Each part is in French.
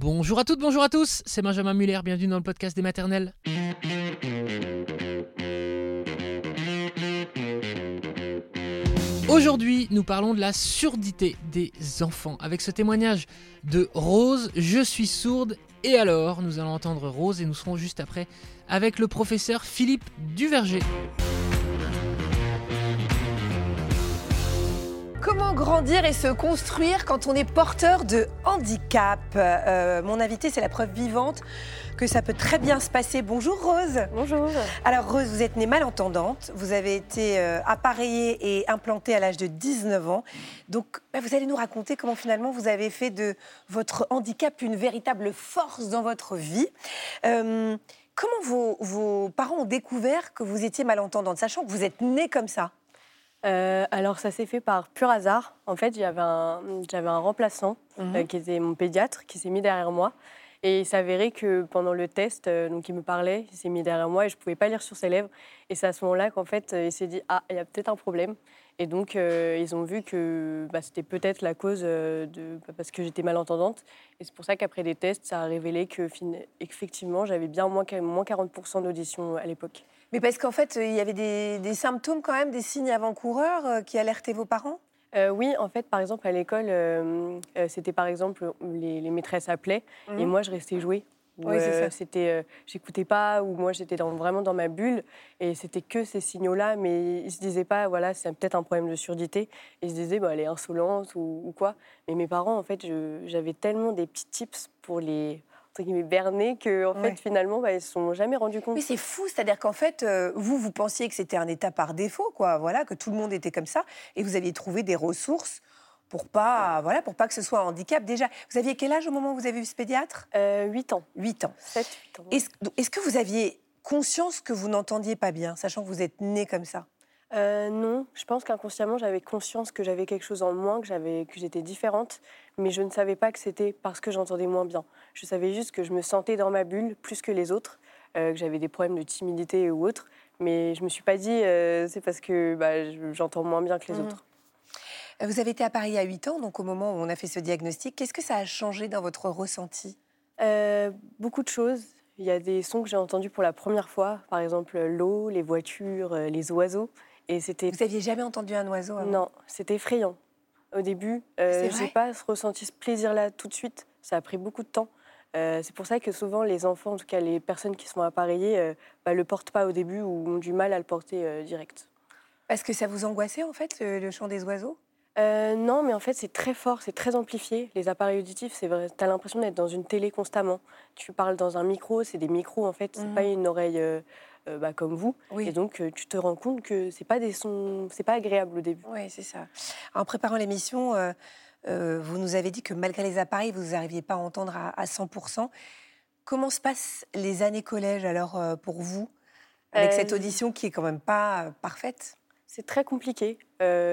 Bonjour à toutes, bonjour à tous, c'est Benjamin Muller, bienvenue dans le podcast des maternelles. Aujourd'hui, nous parlons de la surdité des enfants avec ce témoignage de Rose, je suis sourde, et alors nous allons entendre Rose et nous serons juste après avec le professeur Philippe Duverger. Comment grandir et se construire quand on est porteur de handicap Euh, Mon invité, c'est la preuve vivante que ça peut très bien se passer. Bonjour Rose. Bonjour. Alors Rose, vous êtes née malentendante, vous avez été euh, appareillée et implantée à l'âge de 19 ans. Donc bah, vous allez nous raconter comment finalement vous avez fait de votre handicap une véritable force dans votre vie. Euh, comment vos, vos parents ont découvert que vous étiez malentendante, sachant que vous êtes née comme ça? Euh, alors ça s'est fait par pur hasard. En fait, j'avais un, j'avais un remplaçant Mhm. euh, qui était mon pédiatre qui s'est mis derrière moi. Et il s'avérait que pendant le test, euh, donc il me parlait, il s'est mis derrière moi et je ne pouvais pas lire sur ses lèvres. Et c'est à ce moment-là qu'en fait, il s'est dit Ah, il y a peut-être un problème. Et donc, ils ont vu que bah, c'était peut-être la cause de. bah, parce que j'étais malentendante. Et c'est pour ça qu'après les tests, ça a révélé que, effectivement, j'avais bien moins 40% d'audition à l'époque. Mais parce qu'en fait, il y avait des, des symptômes quand même, des signes avant-coureurs euh, qui alertaient vos parents? Euh, oui, en fait, par exemple, à l'école, euh, c'était par exemple, les, les maîtresses appelaient et moi, je restais jouer. Ou. Oui, c'est euh, ça. C'était, j'écoutais pas, ou moi, j'étais dans- vraiment dans ma bulle, et c'était que ces signaux-là, mais ils se disaient pas, voilà, c'est peut-être un problème de surdité. Ils se disaient, bah, elle est insolente ou, ou quoi. Mais mes parents, en fait, j'avais tellement des petits tips pour les entre guillemets, berner que, en Ouais. fait, finalement, bah, ils se sont jamais rendus compte. Mais c'est fou, c'est-à-dire qu'en fait, euh, vous, vous pensiez que c'était un état par défaut, quoi, voilà, que tout le monde était comme ça, et vous aviez trouvé des ressources pour pas, voilà, pour pas que ce soit un handicap. Déjà, vous aviez quel âge au moment où vous avez vu ce pédiatre? Euh, 8 ans, 8 ans. 7, 8 ans. Est-ce est-ce que vous aviez conscience que vous n'entendiez pas bien, sachant que vous êtes né comme ça? Euh, non, je pense qu'inconsciemment, j'avais conscience que j'avais quelque chose en moins, que j'avais, que j'étais différente, mais je ne savais pas que c'était parce que j'entendais moins bien. Je savais juste que je me sentais dans ma bulle plus que les autres, euh, que j'avais des problèmes de timidité ou autre, mais je me suis pas dit euh, c'est parce que bah, je- j'entends moins bien que les Mhm. autres. Vous avez été appareillé à 8 ans, donc au moment où on a fait ce diagnostic. Qu'est-ce que ça a changé dans votre ressenti? Euh, beaucoup de choses. Il y a des sons que j'ai entendus pour la première fois, par exemple l'eau, les voitures, les oiseaux, et c'était Vous aviez jamais entendu un oiseau avant? Non, c'était effrayant. Au début, euh, j'ai pas ressenti ce plaisir-là tout de suite. Ça a pris beaucoup de temps. Euh, c'est pour ça que souvent les enfants, en tout cas les personnes qui sont appareillées, euh, bah, le portent pas au début ou ont du mal à le porter euh, direct. Parce que ça vous angoissait, en fait, le, le chant des oiseaux? Euh, non, mais en fait c'est très fort, c'est très amplifié. Les appareils auditifs, c'est vrai. T'as l'impression d'être dans une télé constamment. Tu parles dans un micro, c'est des micros en fait, c'est Mhm. pas une oreille euh, euh, bah, comme vous. Oui. Et donc tu te rends compte que c'est pas des sons, c'est pas agréable au début. Oui, c'est ça. En préparant l'émission, euh, vous nous avez dit que malgré les appareils, vous n'arriviez pas à entendre à, à 100%. Comment se passent les années collège alors pour vous, avec cette audition qui est quand même pas parfaite? C'est très compliqué,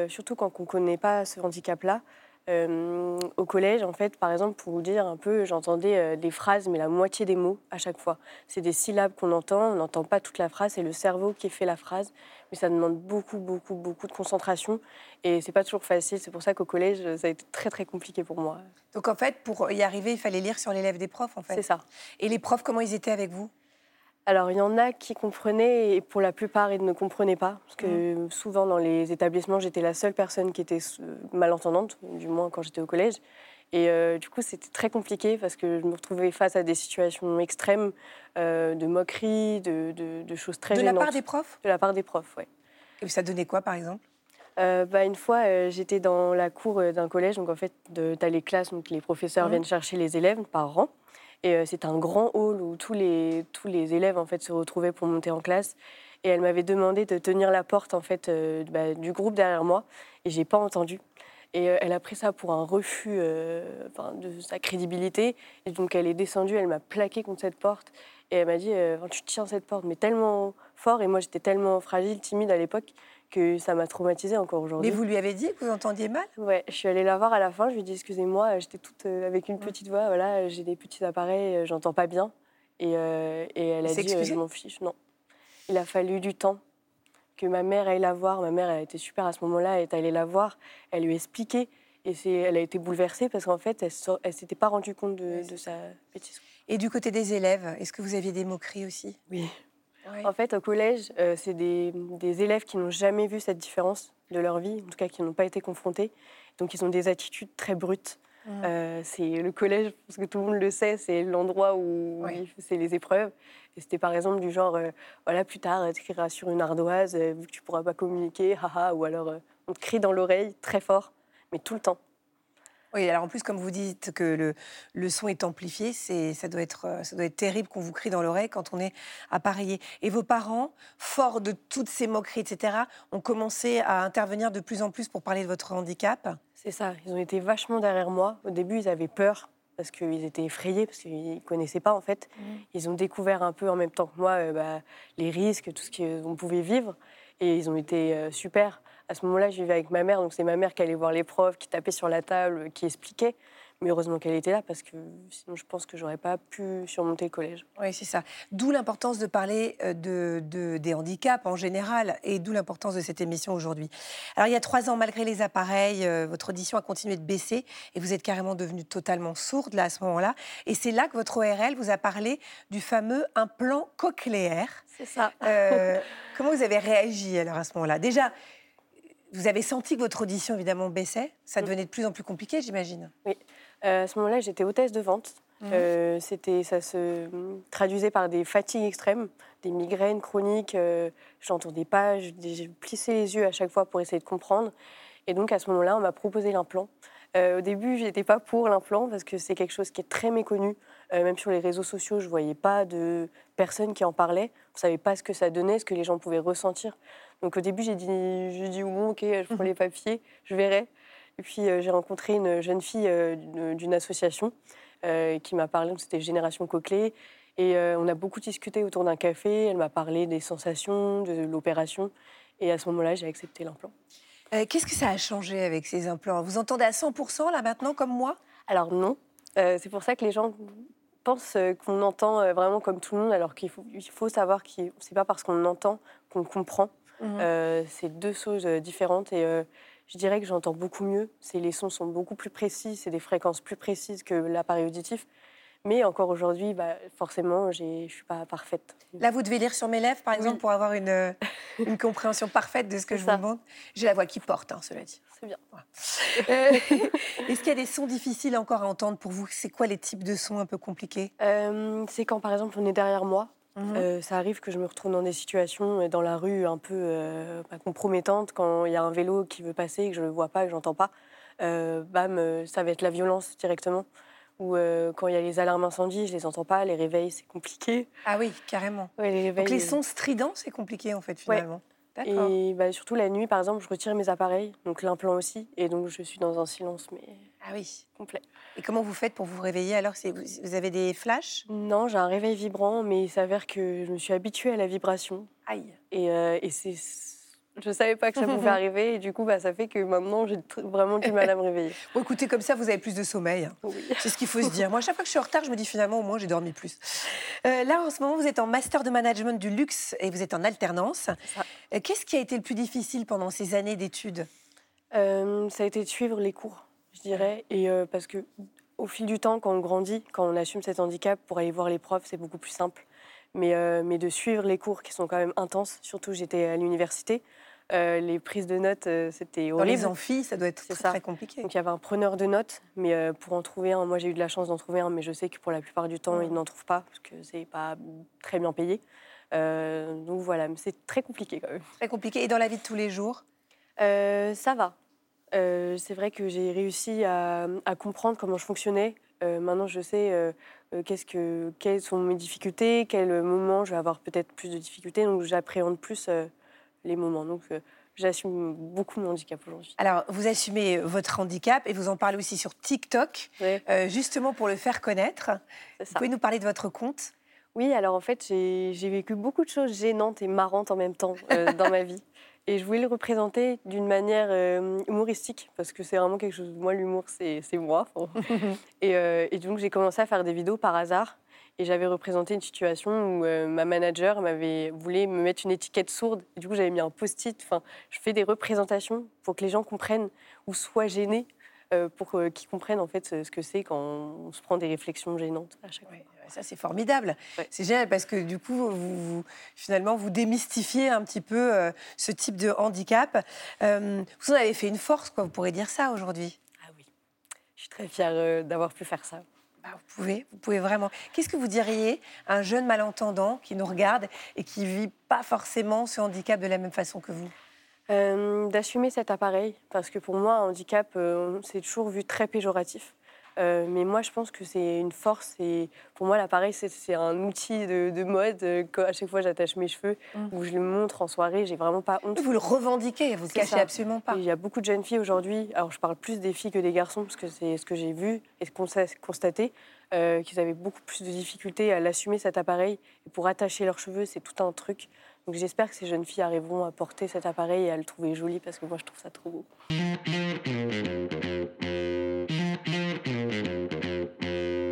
surtout quand on ne connaît pas ce handicap-là. Euh, au collège, en fait, par exemple, pour vous dire un peu, j'entendais euh, des phrases, mais la moitié des mots à chaque fois. C'est des syllabes qu'on entend, on n'entend pas toute la phrase, c'est le cerveau qui fait la phrase, mais ça demande beaucoup, beaucoup, beaucoup de concentration, et c'est pas toujours facile. C'est pour ça qu'au collège, ça a été très, très compliqué pour moi. Donc en fait, pour y arriver, il fallait lire sur les lèvres des profs, en C'est fait. ça. Et les profs, comment ils étaient avec vous? Alors, il y en a qui comprenaient et pour la plupart, ils ne comprenaient pas. Parce que souvent, dans les établissements, j'étais la seule personne qui était euh, malentendante, du moins quand j'étais au collège. Et euh, du coup, c'était très compliqué parce que je me retrouvais face à des situations extrêmes euh, de moqueries, de, de- de choses très De la gênantes. part des profs? De la part des profs, ouais. Et ça donnait quoi, par exemple? Euh, bah, une fois, j'étais dans la cour d'un collège, donc en fait, tu as les classes, donc les professeurs Mhm. viennent chercher les élèves par rang. Et euh, c'est un grand hall où tous les, tous les élèves en fait, se retrouvaient pour monter en classe. Et elle m'avait demandé de tenir la porte en fait, euh, bah, du groupe derrière moi. Et j'ai pas entendu. Et euh, elle a pris ça pour un refus euh, de sa crédibilité. Et donc elle est descendue, elle m'a plaqué contre cette porte. Et elle m'a dit Tu tiens cette porte, mais tellement fort. Et moi, j'étais tellement fragile, timide à l'époque, que ça m'a traumatisée encore aujourd'hui. Mais vous lui avez dit que vous entendiez mal? Ouais, je suis allée la voir à la fin. Je lui ai dit excusez-moi, euh, j'étais toute euh, avec une petite voix. Voilà, euh, j'ai des petits appareils, j'entends pas bien. Et, euh, et elle a dit euh, je m'en fiche. Non, il a fallu du temps que ma mère aille la voir. Ma mère elle était super à ce moment-là. Elle est allée la voir. Elle lui a expliqué. Et elle a été bouleversée parce qu'en fait, elle ne s'était pas rendue compte de, de sa bêtise. Et du côté des élèves, est-ce que vous aviez des moqueries aussi? Oui. En fait, au collège, euh, c'est des, des, élèves qui n'ont jamais vu cette différence de leur vie, en tout cas qui n'ont pas été confrontés. Donc, ils ont des attitudes très brutes. Mmh. Euh, c'est le collège, parce que tout le monde le sait, c'est l'endroit où c'est les épreuves. Et c'était par exemple du genre, euh, voilà, plus tard, tu écriras sur une ardoise, vu que tu pourras pas communiquer, haha, ou alors on te crie dans l'oreille très fort, mais tout le temps. Oui, alors en plus, comme vous dites que le, le son est amplifié, c'est, ça, doit être, euh, ça doit être terrible qu'on vous crie dans l'oreille quand on est appareillé. Et vos parents, forts de toutes ces moqueries, etc., ont commencé à intervenir de plus en plus pour parler de votre handicap? C'est ça, ils ont été vachement derrière moi. Au début, ils avaient peur parce qu'ils étaient effrayés, parce qu'ils ne connaissaient pas en fait. Mmh. Ils ont découvert un peu en même temps que moi euh, bah, les risques, tout ce qu'on pouvait vivre. Et ils ont été euh, super à ce moment-là, je vivais avec ma mère, donc c'est ma mère qui allait voir les profs, qui tapait sur la table, qui expliquait. Mais heureusement qu'elle était là parce que sinon je pense que j'aurais pas pu surmonter le collège. Oui, c'est ça. D'où l'importance de parler euh, de, des handicaps en général et d'où l'importance de cette émission aujourd'hui. Alors il y a trois ans, malgré les appareils, euh, votre audition a continué de baisser et vous êtes carrément devenue totalement sourde là à ce moment-là. Et c'est là que votre ORL vous a parlé du fameux implant cochléaire. C'est ça. Euh, comment vous avez réagi alors à ce moment-là? Déjà, vous avez senti que votre audition, évidemment, baissait? Ça devenait de plus en plus compliqué, j'imagine. Oui. Euh, à ce moment-là, j'étais hôtesse de vente. Mhm. Euh, c'était, ça se traduisait par des fatigues extrêmes, des migraines chroniques. Euh, je n'entendais pas, je, plissais les yeux à chaque fois pour essayer de comprendre. Et donc, à ce moment-là, on m'a proposé l'implant. au début, je n'étais pas pour l'implant parce que c'est quelque chose qui est très méconnu. Même sur les réseaux sociaux, je ne voyais pas de personnes qui en parlaient. On ne savait pas ce que ça donnait, ce que les gens pouvaient ressentir. Donc au début, j'ai dit, j'ai dit bon, ok, je prends mhm. les papiers, je verrai. Et puis euh, j'ai rencontré une jeune fille euh, d'une association euh, qui m'a parlé, c'était Génération Coquelet. Et on a beaucoup discuté autour d'un café. Elle m'a parlé des sensations, de l'opération. Et à ce moment-là, j'ai accepté l'implant. Qu'est-ce que ça a changé avec ces implants? Vous entendez à 100% là maintenant, comme moi? Alors non. c'est pour ça que les gens pensent qu'on entend vraiment comme tout le monde, alors qu'il faut, il faut savoir que ce n'est pas parce qu'on entend qu'on comprend. Mhm. Euh, c'est deux choses euh, différentes et euh, je dirais que j'entends beaucoup mieux. Les sons sont beaucoup plus précis, c'est des fréquences plus précises que l'appareil auditif. Mais encore aujourd'hui, bah, forcément, je ne suis pas parfaite. Là, vous devez lire sur mes lèvres, par exemple, pour avoir une, une, compréhension parfaite de ce que je vous demande. J'ai la voix qui porte, hein, cela dit. C'est bien. Est-ce qu'il y a des sons difficiles encore à entendre pour vous? C'est quoi les types de sons un peu compliqués? C'est quand, par exemple, on est derrière moi euh, ça arrive que je me retrouve dans des situations euh, dans la rue un peu euh, bah, compromettantes quand il y a un vélo qui veut passer et que je ne le vois pas, que je n'entends pas. bam, ça va être la violence directement. Ou quand il y a les alarmes incendie, je les entends pas, les réveils, c'est compliqué. Ah oui, carrément. les Donc les sons stridents, c'est compliqué en fait finalement. Et bah, surtout la nuit, par exemple, je retire mes appareils, donc l'implant aussi, et donc je suis dans un silence, mais ah oui, complet. Et comment vous faites pour vous réveiller alors? Vous avez des flashs? Non, j'ai un réveil vibrant, mais il s'avère que je me suis habituée à la vibration. Aïe. Et, euh, et c'est je ne savais pas que ça pouvait arriver et du coup, bah, ça fait que maintenant, j'ai vraiment du mal à me réveiller. Bon, écoutez, comme ça, vous avez plus de sommeil. C'est ce qu'il faut se dire. Moi, chaque fois que je suis en retard, je me dis finalement, au moins, j'ai dormi plus. Euh, là, en ce moment, vous êtes en master de management du luxe et vous êtes en alternance. Euh, qu'est-ce qui a été le plus difficile pendant ces années d'études? Euh, Ça a été de suivre les cours, je dirais. Et parce que au fil du temps, quand on grandit, quand on assume cet handicap, pour aller voir les profs, c'est beaucoup plus simple. Mais, mais de suivre les cours qui sont quand même intenses, surtout j'étais à l'université, euh, les prises de notes, euh, c'était horrible. Dans les amphis, ça doit être très, compliqué. Donc il y avait un preneur de notes, mais euh, pour en trouver un, moi j'ai eu de la chance d'en trouver un, mais je sais que pour la plupart du temps, ils n'en trouvent pas, parce que c'est pas très bien payé. donc voilà, c'est très compliqué quand même. Très compliqué. Et dans la vie de tous les jours? Ça va. c'est vrai que j'ai réussi à, comprendre comment je fonctionnais. maintenant, je sais qu'est-ce que, quelles sont mes difficultés, quel moment je vais avoir peut-être plus de difficultés, donc j'appréhende plus les moments. Donc, euh, j'assume beaucoup mon handicap aujourd'hui. Alors, vous assumez votre handicap et vous en parlez aussi sur TikTok, euh, justement pour le faire connaître. Vous pouvez nous parler de votre compte? Oui, alors en fait, j'ai vécu beaucoup de choses gênantes et marrantes en même temps euh, dans ma vie. Et je voulais le représenter d'une manière humoristique, parce que c'est vraiment quelque chose. Moi, l'humour, c'est moi. et, et, donc, j'ai commencé à faire des vidéos par hasard. Et j'avais représenté une situation où euh, ma manager m'avait voulu me mettre une étiquette sourde. Et du coup, j'avais mis un post-it. Enfin, je fais des représentations pour que les gens comprennent ou soient gênés euh, pour euh, qu'ils comprennent en fait ce que c'est quand on se prend des réflexions gênantes à chaque fois. ça, c'est formidable. C'est génial parce que du coup, vous, finalement, vous démystifiez un petit peu ce type de handicap. vous en avez fait une force, quoi. Vous pourrez dire ça aujourd'hui. Ah oui, je suis très fière d'avoir pu faire ça. Bah, vous pouvez, vous pouvez vraiment. Qu'est-ce que vous diriez à un jeune malentendant qui nous regarde et qui vit pas forcément ce handicap de la même façon que vous? Euh, D'assumer cet appareil, parce que pour moi, un handicap, euh, c'est toujours vu très péjoratif. Euh, mais moi, je pense que c'est une force. Et pour moi, l'appareil, c'est un outil de, mode. à chaque fois, j'attache mes cheveux mmh. ou je le montre en soirée, j'ai vraiment pas honte. Vous le revendiquez, vous le cachez absolument pas. Il y a beaucoup de jeunes filles aujourd'hui. Alors, je parle plus des filles que des garçons parce que c'est ce que j'ai vu et constaté. Euh, qu'ils avaient beaucoup plus de difficultés à l'assumer cet appareil. Et pour attacher leurs cheveux, c'est tout un truc. Donc j'espère que ces jeunes filles arriveront à porter cet appareil et à le trouver joli parce que moi je trouve ça trop beau.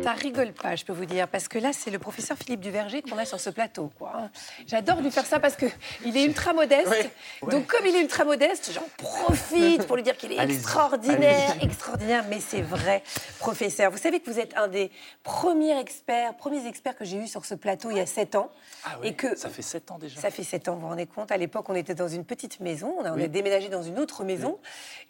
Ça rigole pas, je peux vous dire, parce que là, c'est le professeur Philippe Duverger qu'on a sur ce plateau. Quoi. J'adore lui faire ça parce qu'il est ultra modeste. Donc, comme il est ultra modeste, j'en profite pour lui dire qu'il est extraordinaire, extraordinaire. Mais c'est vrai, professeur. Vous savez que vous êtes un des premiers experts, premiers experts que j'ai eu sur ce plateau il y a 7 ans. Ah oui, et que ça fait 7 ans déjà. Ça fait 7 ans, vous vous rendez compte. À l'époque, on était dans une petite maison, on a, déménagé dans une autre maison.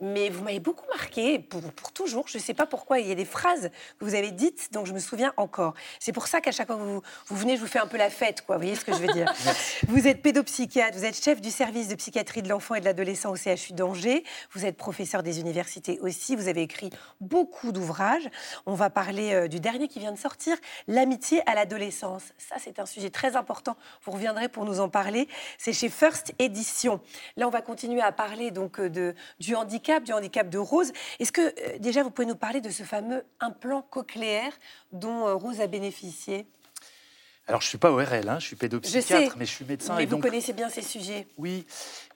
Mais vous m'avez beaucoup marqué, pour, pour toujours. Je ne sais pas pourquoi. Il y a des phrases que vous avez dites dont je me souviens encore. C'est pour ça qu'à chaque fois que vous, vous, venez, je vous fais un peu la fête, quoi. Vous voyez ce que je veux dire? Vous êtes pédopsychiatre, vous êtes chef du service de psychiatrie de l'enfant et de l'adolescent au CHU d'Angers. Vous êtes professeur des universités aussi. Vous avez écrit beaucoup d'ouvrages. On va parler euh, du dernier qui vient de sortir, L'amitié à l'adolescence. Ça, c'est un sujet très important. Vous reviendrez pour nous en parler. C'est chez First Edition. Là, on va continuer à parler donc euh, de, du handicap, du handicap de Rose. Est-ce que euh, déjà vous pouvez nous parler de ce fameux implant cochléaire dont euh, Rose a bénéficié? Alors, je ne suis pas ORL, hein, je suis pédopsychiatre, mais je suis médecin. Mais vous connaissez bien ces sujets. Oui.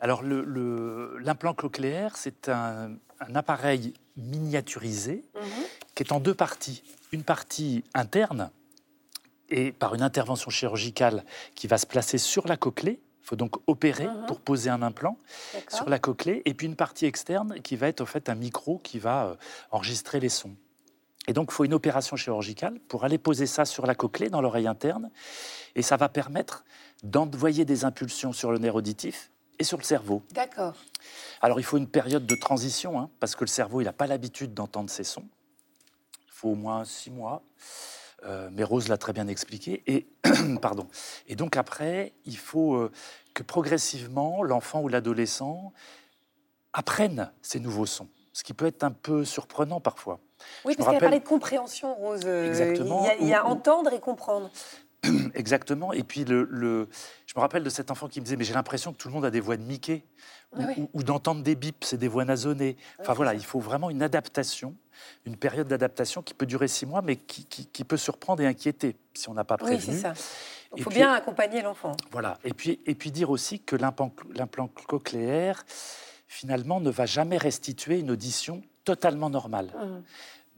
Alors, l'implant cochléaire, c'est un, appareil miniaturisé mhm. qui est en deux parties. Une partie interne, et par une intervention chirurgicale qui va se placer sur la cochlée. Il faut donc opérer pour poser un implant sur la cochlée. Et puis une partie externe qui va être en fait un micro qui va euh, enregistrer les sons. Et donc, il faut une opération chirurgicale pour aller poser ça sur la cochlée, dans l'oreille interne. Et ça va permettre d'envoyer des impulsions sur le nerf auditif et sur le cerveau. D'accord. Alors, il faut une période de transition, hein, parce que le cerveau, il n'a pas l'habitude d'entendre ces sons. Il faut au moins six mois. Euh, mais Rose l'a très bien expliqué. Et, pardon. et donc, après, il faut euh, que progressivement, l'enfant ou l'adolescent apprenne ces nouveaux sons, ce qui peut être un peu surprenant parfois. Oui, parce qu'elle a parlé de compréhension, Rose. Exactement. Il y a, entendre et comprendre. Exactement. Et puis, le, me rappelle de cet enfant qui me disait Mais j'ai l'impression que tout le monde a des voix de Mickey, ou, d'entendre des bips, c'est des voix nasonnées. Enfin voilà, il faut vraiment une adaptation, une période d'adaptation qui peut durer six mois, mais qui, peut surprendre et inquiéter si on n'a pas prévu. Oui, c'est ça. Il faut bien accompagner l'enfant. Voilà. Et puis, et puis dire aussi que l'implant cochléaire, finalement, ne va jamais restituer une audition totalement normale. Mmh.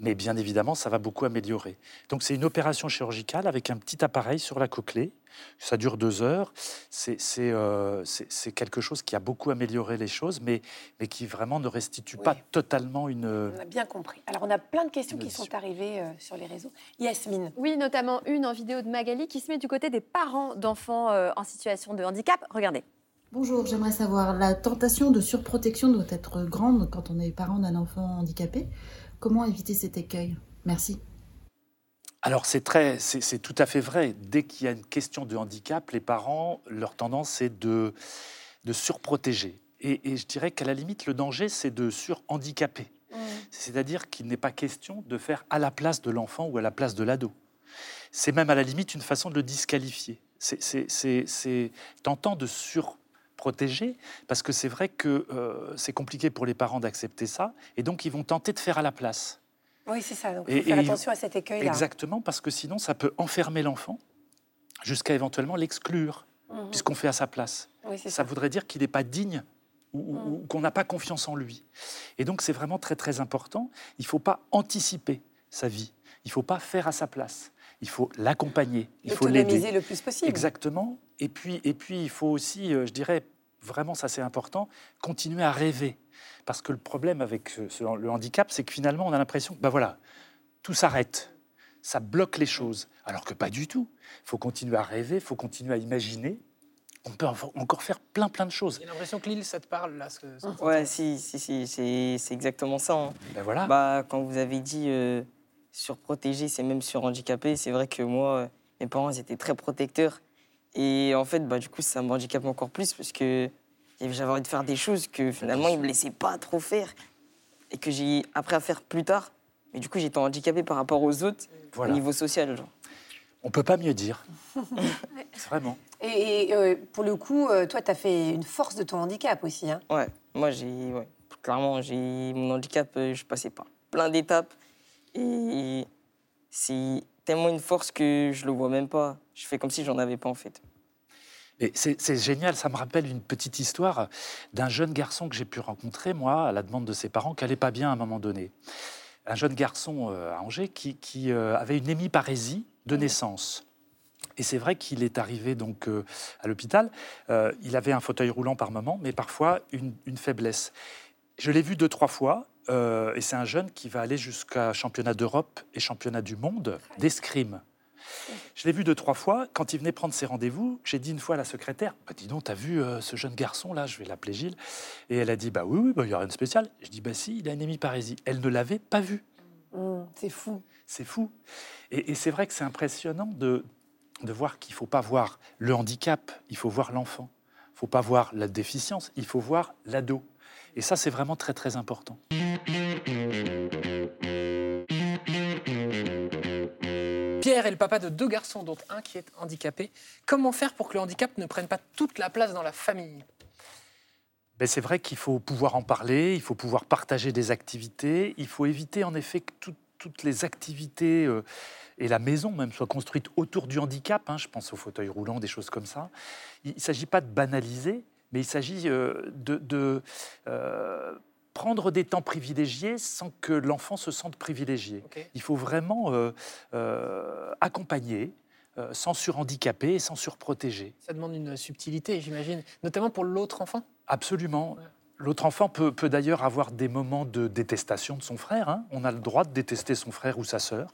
Mais bien évidemment, ça va beaucoup améliorer. Donc c'est une opération chirurgicale avec un petit appareil sur la cochlée. Ça dure deux heures. C'est euh, quelque chose qui a beaucoup amélioré les choses, mais, mais qui vraiment ne restitue pas totalement une... On a bien compris. Alors on a plein de questions qui sont arrivées euh, sur les réseaux. Yasmine. Oui, notamment une en vidéo de Magali qui se met du côté des parents d'enfants euh, en situation de handicap. Regardez. Bonjour, j'aimerais savoir, la tentation de surprotection doit être grande quand on est parent d'un enfant handicapé. Comment éviter cet écueil? Merci. Alors c'est très, c'est tout à fait vrai. Dès qu'il y a une question de handicap, les parents, leur tendance c'est de, de surprotéger. Et, je dirais qu'à la limite, le danger c'est de surhandicaper. Mmh. C'est-à-dire qu'il n'est pas question de faire à la place de l'enfant ou à la place de l'ado. C'est même à la limite une façon de le disqualifier. C'est tentant de sur protéger, parce que c'est vrai que euh, c'est compliqué pour les parents d'accepter ça, et donc ils vont tenter de faire à la place. Oui, c'est ça. Donc, il faut faire attention à cet écueil-là. Exactement, parce que sinon, ça peut enfermer l'enfant jusqu'à éventuellement l'exclure, mhm. puisqu'on fait à sa place. ça, voudrait dire qu'il n'est pas digne ou, mhm. qu'on n'a pas confiance en lui. Et donc, c'est vraiment très, très important. Il ne faut pas anticiper sa vie. Il ne faut pas faire à sa place. Il faut l'accompagner. Il faut l'aider. le plus possible. Exactement. Et puis, et puis, il faut aussi, euh, je dirais, vraiment ça c'est important, continuer à rêver. Parce que le problème avec le handicap, c'est que finalement on a l'impression que bah voilà, tout s'arrête, ça bloque les choses. Alors que pas du tout. Il faut continuer à rêver, il faut continuer à imaginer. On peut encore faire plein plein de choses. J'ai l'impression que l'île, ça te parle là ce que, Ouais, si, si, si c'est exactement ça. Hein. Ben voilà. Bah, quand vous avez dit euh, surprotéger, c'est même surhandicapé, c'est vrai que moi, euh, mes parents étaient très protecteurs. Et en fait, bah, du coup, ça me handicape encore plus parce que j'avais envie de faire des choses que finalement, ils ne me laissaient pas trop faire et que j'ai appris à faire plus tard. Mais du coup, j'étais handicapé par rapport aux autres au niveau social. Genre. On peut pas mieux dire. Vraiment. Et, euh, pour le coup, euh, toi, tu as fait une force de ton handicap aussi. Hein ouais, moi, j'ai. Ouais, clairement, j'ai mon handicap, euh, je passais par plein d'étapes. Et c'est tellement une force que je le vois même pas. Je fais comme si j'en avais pas en fait. C'est génial, ça me rappelle une petite histoire d'un jeune garçon que j'ai pu rencontrer, moi, à la demande de ses parents, qui n'allait pas bien à un moment donné. Un jeune garçon à Angers qui, qui avait une hémiparésie de naissance. Et c'est vrai qu'il est arrivé donc euh, à l'hôpital. Euh, il avait un fauteuil roulant par moment, mais parfois une, faiblesse. Je l'ai vu deux, trois fois. Euh, et c'est un jeune qui va aller jusqu'à championnat d'Europe et championnat du monde d'escrime. Je l'ai vu deux, trois fois. Quand il venait prendre ses rendez-vous, j'ai dit une fois à la secrétaire bah, Dis donc, t'as vu ce jeune garçon là Je vais l'appeler Gilles. Et elle a dit Bah oui, oui, bah, il n'y a rien de spécial. Je dis Bah si, il a une hémiparésie. Elle ne l'avait pas vu. Mmh, c'est fou. C'est fou. Et, c'est vrai que c'est impressionnant de, de voir qu'il ne faut pas voir le handicap, il faut voir l'enfant. Il ne faut pas voir la déficience, il faut voir l'ado. Et ça, c'est vraiment très, très important. Pierre est le papa de deux garçons, dont un qui est handicapé. Comment faire pour que le handicap ne prenne pas toute la place dans la famille? Ben c'est vrai qu'il faut pouvoir en parler, il faut pouvoir partager des activités, il faut éviter en effet que toutes les activités euh, et la maison même soit construite autour du handicap. Hein, je pense au fauteuil roulant, des choses comme ça. Il ne s'agit pas de banaliser, mais il s'agit euh, de, euh, prendre des temps privilégiés sans que l'enfant se sente privilégié. Il faut vraiment euh, accompagner, sans surhandicaper et sans surprotéger. Ça demande une subtilité, j'imagine, notamment pour l'autre enfant? Absolument. L'autre enfant peut, d'ailleurs avoir des moments de détestation de son frère. Hein. On a le droit de détester son frère ou sa sœur.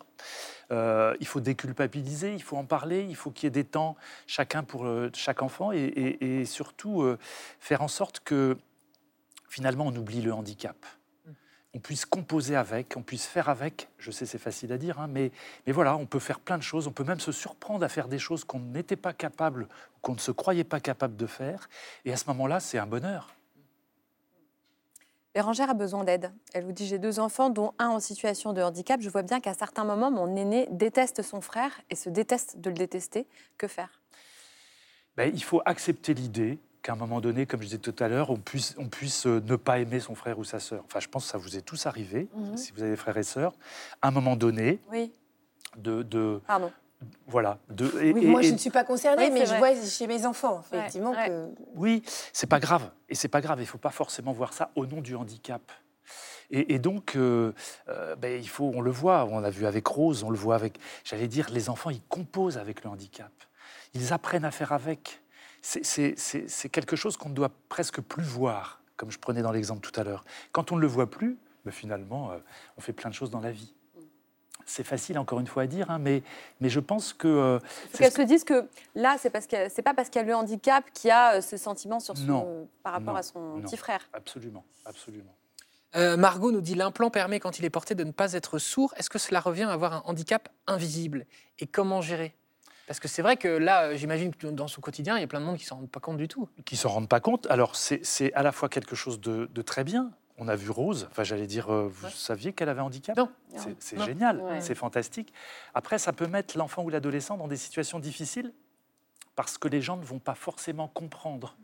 Euh, il faut déculpabiliser, il faut en parler, il faut qu'il y ait des temps chacun pour euh, chaque enfant et, surtout euh, faire en sorte que finalement on oublie le handicap. On puisse composer avec, on puisse faire avec. Je sais, c'est facile à dire, hein, mais, mais voilà, on peut faire plein de choses. On peut même se surprendre à faire des choses qu'on n'était pas capable, qu'on ne se croyait pas capable de faire. Et à ce moment-là, c'est un bonheur. Bérangère a besoin d'aide. Elle vous dit J'ai deux enfants, dont un en situation de handicap. Je vois bien qu'à certains moments, mon aîné déteste son frère et se déteste de le détester. Que faire? Ben, Il faut accepter l'idée qu'à un moment donné, comme je disais tout à l'heure, on puisse, on puisse euh, ne pas aimer son frère ou sa sœur. Enfin, je pense que ça vous est tous arrivé, mhm. si vous avez frères et sœurs. À un moment donné, oui. de, de, Pardon voilà. De, moi, je ne suis pas concernée, mais je vois chez mes enfants, effectivement, que... Oui, c'est pas grave. Et c'est pas grave. Il faut pas forcément voir ça au nom du handicap. Et, donc, euh, euh, ben, il faut, on le voit, on l'a vu avec Rose, on le voit avec, j'allais dire, les enfants, ils composent avec le handicap. Ils apprennent à faire avec. C'est quelque chose qu'on ne doit presque plus voir, comme je prenais dans l'exemple tout à l'heure. Quand on ne le voit plus, ben, finalement, euh, on fait plein de choses dans la vie c'est facile encore une fois à dire, hein, mais, mais je pense que. Euh, qu'elle se dise que là, c'est parce que c'est pas parce qu'elle a le handicap qu'il y a euh, ce sentiment sur son, par rapport à son petit frère. Absolument, absolument. Euh, Margot nous dit l'implant permet quand il est porté de ne pas être sourd. Est-ce que cela revient à avoir un handicap invisible? Et comment gérer? Parce que c'est vrai que là, j'imagine que dans son quotidien, il y a plein de monde qui ne s'en rendent pas compte du tout. Qui ne s'en rendent pas compte. Alors, c'est à la fois quelque chose de, de très bien, on a vu Rose, enfin j'allais dire, euh, vous saviez qu'elle avait un handicap Non. C'est génial, c'est fantastique. Après, ça peut mettre l'enfant ou l'adolescent dans des situations difficiles parce que les gens ne vont pas forcément comprendre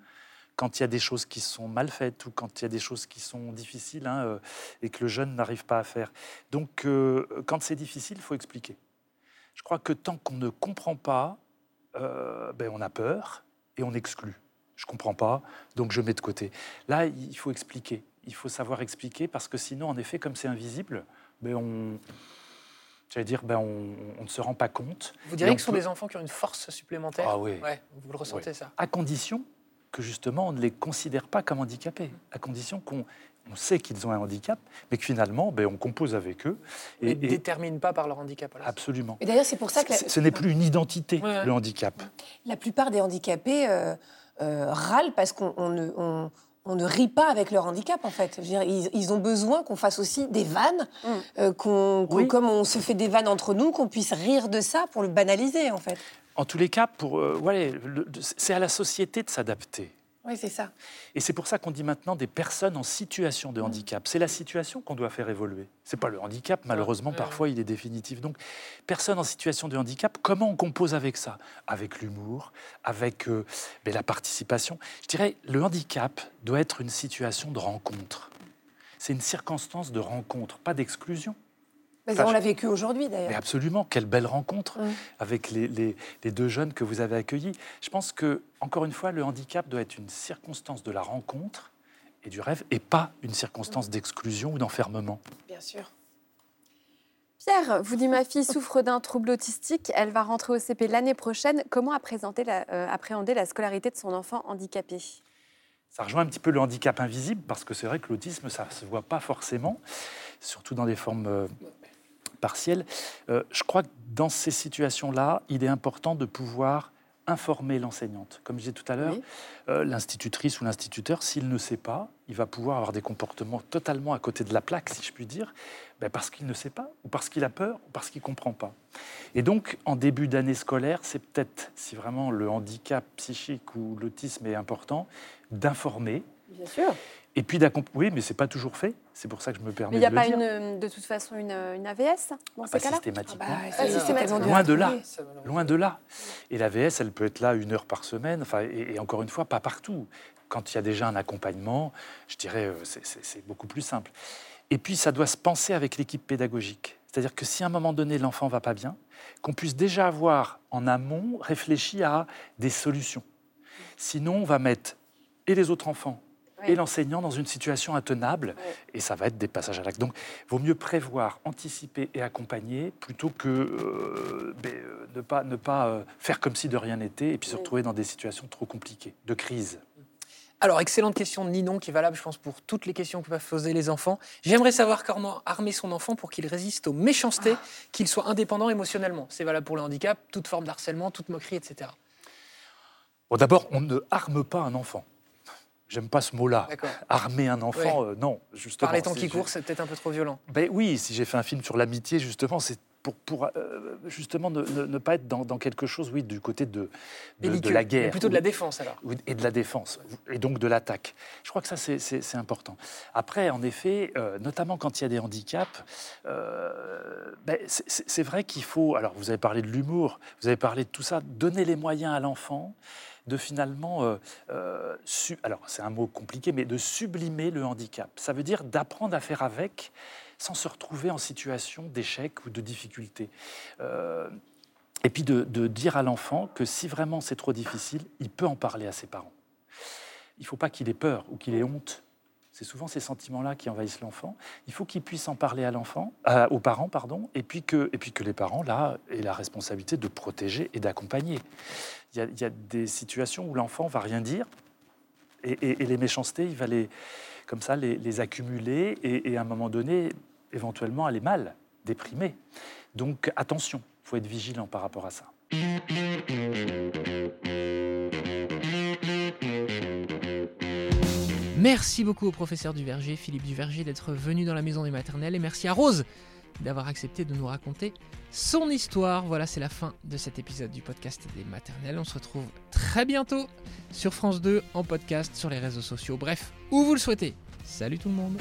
quand il y a des choses qui sont mal faites ou quand il y a des choses qui sont difficiles hein, euh, et que le jeune n'arrive pas à faire. Donc, euh, quand c'est difficile, il faut expliquer. Je crois que tant qu'on ne comprend pas, ben, on a peur et on exclut. Je comprends pas, donc je mets de côté. Là, il faut expliquer il faut savoir expliquer parce que sinon, en effet, comme c'est invisible, ben on, j'allais dire, ben on, ne se rend pas compte. Vous diriez que ce sont des enfants qui ont une force supplémentaire? Ah oui. vous le ressentez ça À condition que justement on ne les considère pas comme handicapés, à condition qu'on on sait qu'ils ont un handicap, mais que finalement, ben, on compose avec eux. Et, ne déterminent pas par leur handicap. Absolument. Et d'ailleurs, c'est pour ça que... Ce n'est plus une identité, le handicap. La plupart des handicapés euh, euh, râlent parce qu'on ne... On, ne rit pas avec leur handicap, en fait. ils, ont besoin qu'on fasse aussi des vannes, mm. euh, comme on se fait des vannes entre nous, qu'on puisse rire de ça pour le banaliser, en fait. En tous les cas, pour, c'est à la société de s'adapter. Oui, c'est ça. Et c'est pour ça qu'on dit maintenant des personnes en situation de mm. handicap. C'est la situation qu'on doit faire évoluer. C'est pas le handicap, malheureusement, parfois il est définitif. Donc, personne en situation de handicap, comment on compose avec ça? Avec l'humour, avec euh, ben, la participation. Je dirais, le handicap doit être une situation de rencontre. C'est une circonstance de rencontre, pas d'exclusion on l'a vécu aujourd'hui d'ailleurs. absolument, quelle belle rencontre avec les, deux jeunes que vous avez accueillis. Je pense que, encore une fois, le handicap doit être une circonstance de la rencontre et du rêve et pas une circonstance d'exclusion ou d'enfermement. Bien sûr. Pierre, vous dites ma fille souffre d'un trouble autistique, elle va rentrer au CP l'année prochaine. Comment euh, appréhender la scolarité de son enfant handicapé? Ça rejoint un petit peu le handicap invisible, parce que c'est vrai que l'autisme, ça ne se voit pas forcément, surtout dans des formes euh, partielle. Euh, je crois que dans ces situations-là, il est important de pouvoir informer l'enseignante. Comme je disais tout à l'heure, euh, l'institutrice ou l'instituteur, s'il ne sait pas, il va pouvoir avoir des comportements totalement à côté de la plaque, si je puis dire, ben parce qu'il ne sait pas, ou parce qu'il a peur, ou parce qu'il ne comprend pas. Et donc, en début d'année scolaire, c'est peut-être, si vraiment le handicap psychique ou l'autisme est important, d'informer. Bien sûr. Et puis Oui, mais c'est pas toujours fait. C'est pour ça que je me permets de le dire. Il n'y a pas de toute façon une, AVS dans ces cas-là? Systématiquement. Ah bah, loin de là. Loin de là. Et l'AVS, elle peut être là une heure par semaine. Enfin, et, encore une fois, pas partout. Quand il y a déjà un accompagnement, je dirais, euh, c'est beaucoup plus simple. Et puis, ça doit se penser avec l'équipe pédagogique. C'est-à-dire que si à un moment donné, l'enfant va pas bien, qu'on puisse déjà avoir en amont réfléchi à des solutions. Sinon, on va mettre et les autres enfants et l'enseignant dans une situation intenable. Et ça va être des passages à l'acte. Donc, il vaut mieux prévoir, anticiper et accompagner plutôt que euh, ben, euh, ne pas, ne pas euh, faire comme si de rien n'était et puis se retrouver dans des situations trop compliquées, de crise. Alors, excellente question de Ninon qui est valable, je pense, pour toutes les questions que peuvent poser les enfants. J'aimerais savoir comment armer son enfant pour qu'il résiste aux méchancetés, ah. qu'il soit indépendant émotionnellement. C'est valable pour le handicap, toute forme d'harcèlement, toute moquerie, etc. Bon, D'abord, on ne arme pas un enfant. J'aime pas ce mot-là. Armer un enfant, euh, non, justement. Par les temps qui courent, c'est peut-être un peu trop violent. Ben oui, si j'ai fait un film sur l'amitié, justement, c'est pour, pour euh, justement ne, ne, pas être dans, dans, quelque chose, oui, du côté de, de, la guerre. plutôt de la défense, alors. Et de la défense, et donc de l'attaque. Je crois que ça, c'est important. Après, en effet, euh, notamment quand il y a des handicaps, ben, c'est vrai qu'il faut, alors vous avez parlé de l'humour, vous avez parlé de tout ça, donner les moyens à l'enfant de finalement, euh, euh, alors c'est un mot compliqué, mais de sublimer le handicap. Ça veut dire d'apprendre à faire avec sans se retrouver en situation d'échec ou de difficulté. Euh, et puis de, dire à l'enfant que si vraiment c'est trop difficile, il peut en parler à ses parents. Il ne faut pas qu'il ait peur ou qu'il ait honte. C'est souvent ces sentiments-là qui envahissent l'enfant. Il faut qu'il puisse en parler à l'enfant, aux parents, pardon, et puis que, et puis que les parents là aient la responsabilité de protéger et d'accompagner il y, a des situations où l'enfant va rien dire et, les méchancetés, il va les, comme ça, les, accumuler et, à un moment donné, éventuellement, aller mal, déprimer. Donc attention, faut être vigilant par rapport à ça. Merci beaucoup au professeur Duverger, Philippe Duverger, d'être venu dans la maison des maternelles et merci à Rose d'avoir accepté de nous raconter son histoire. Voilà, c'est la fin de cet épisode du podcast des maternelles. On se retrouve très bientôt sur France 2, en podcast, sur les réseaux sociaux, bref, où vous le souhaitez. Salut tout le monde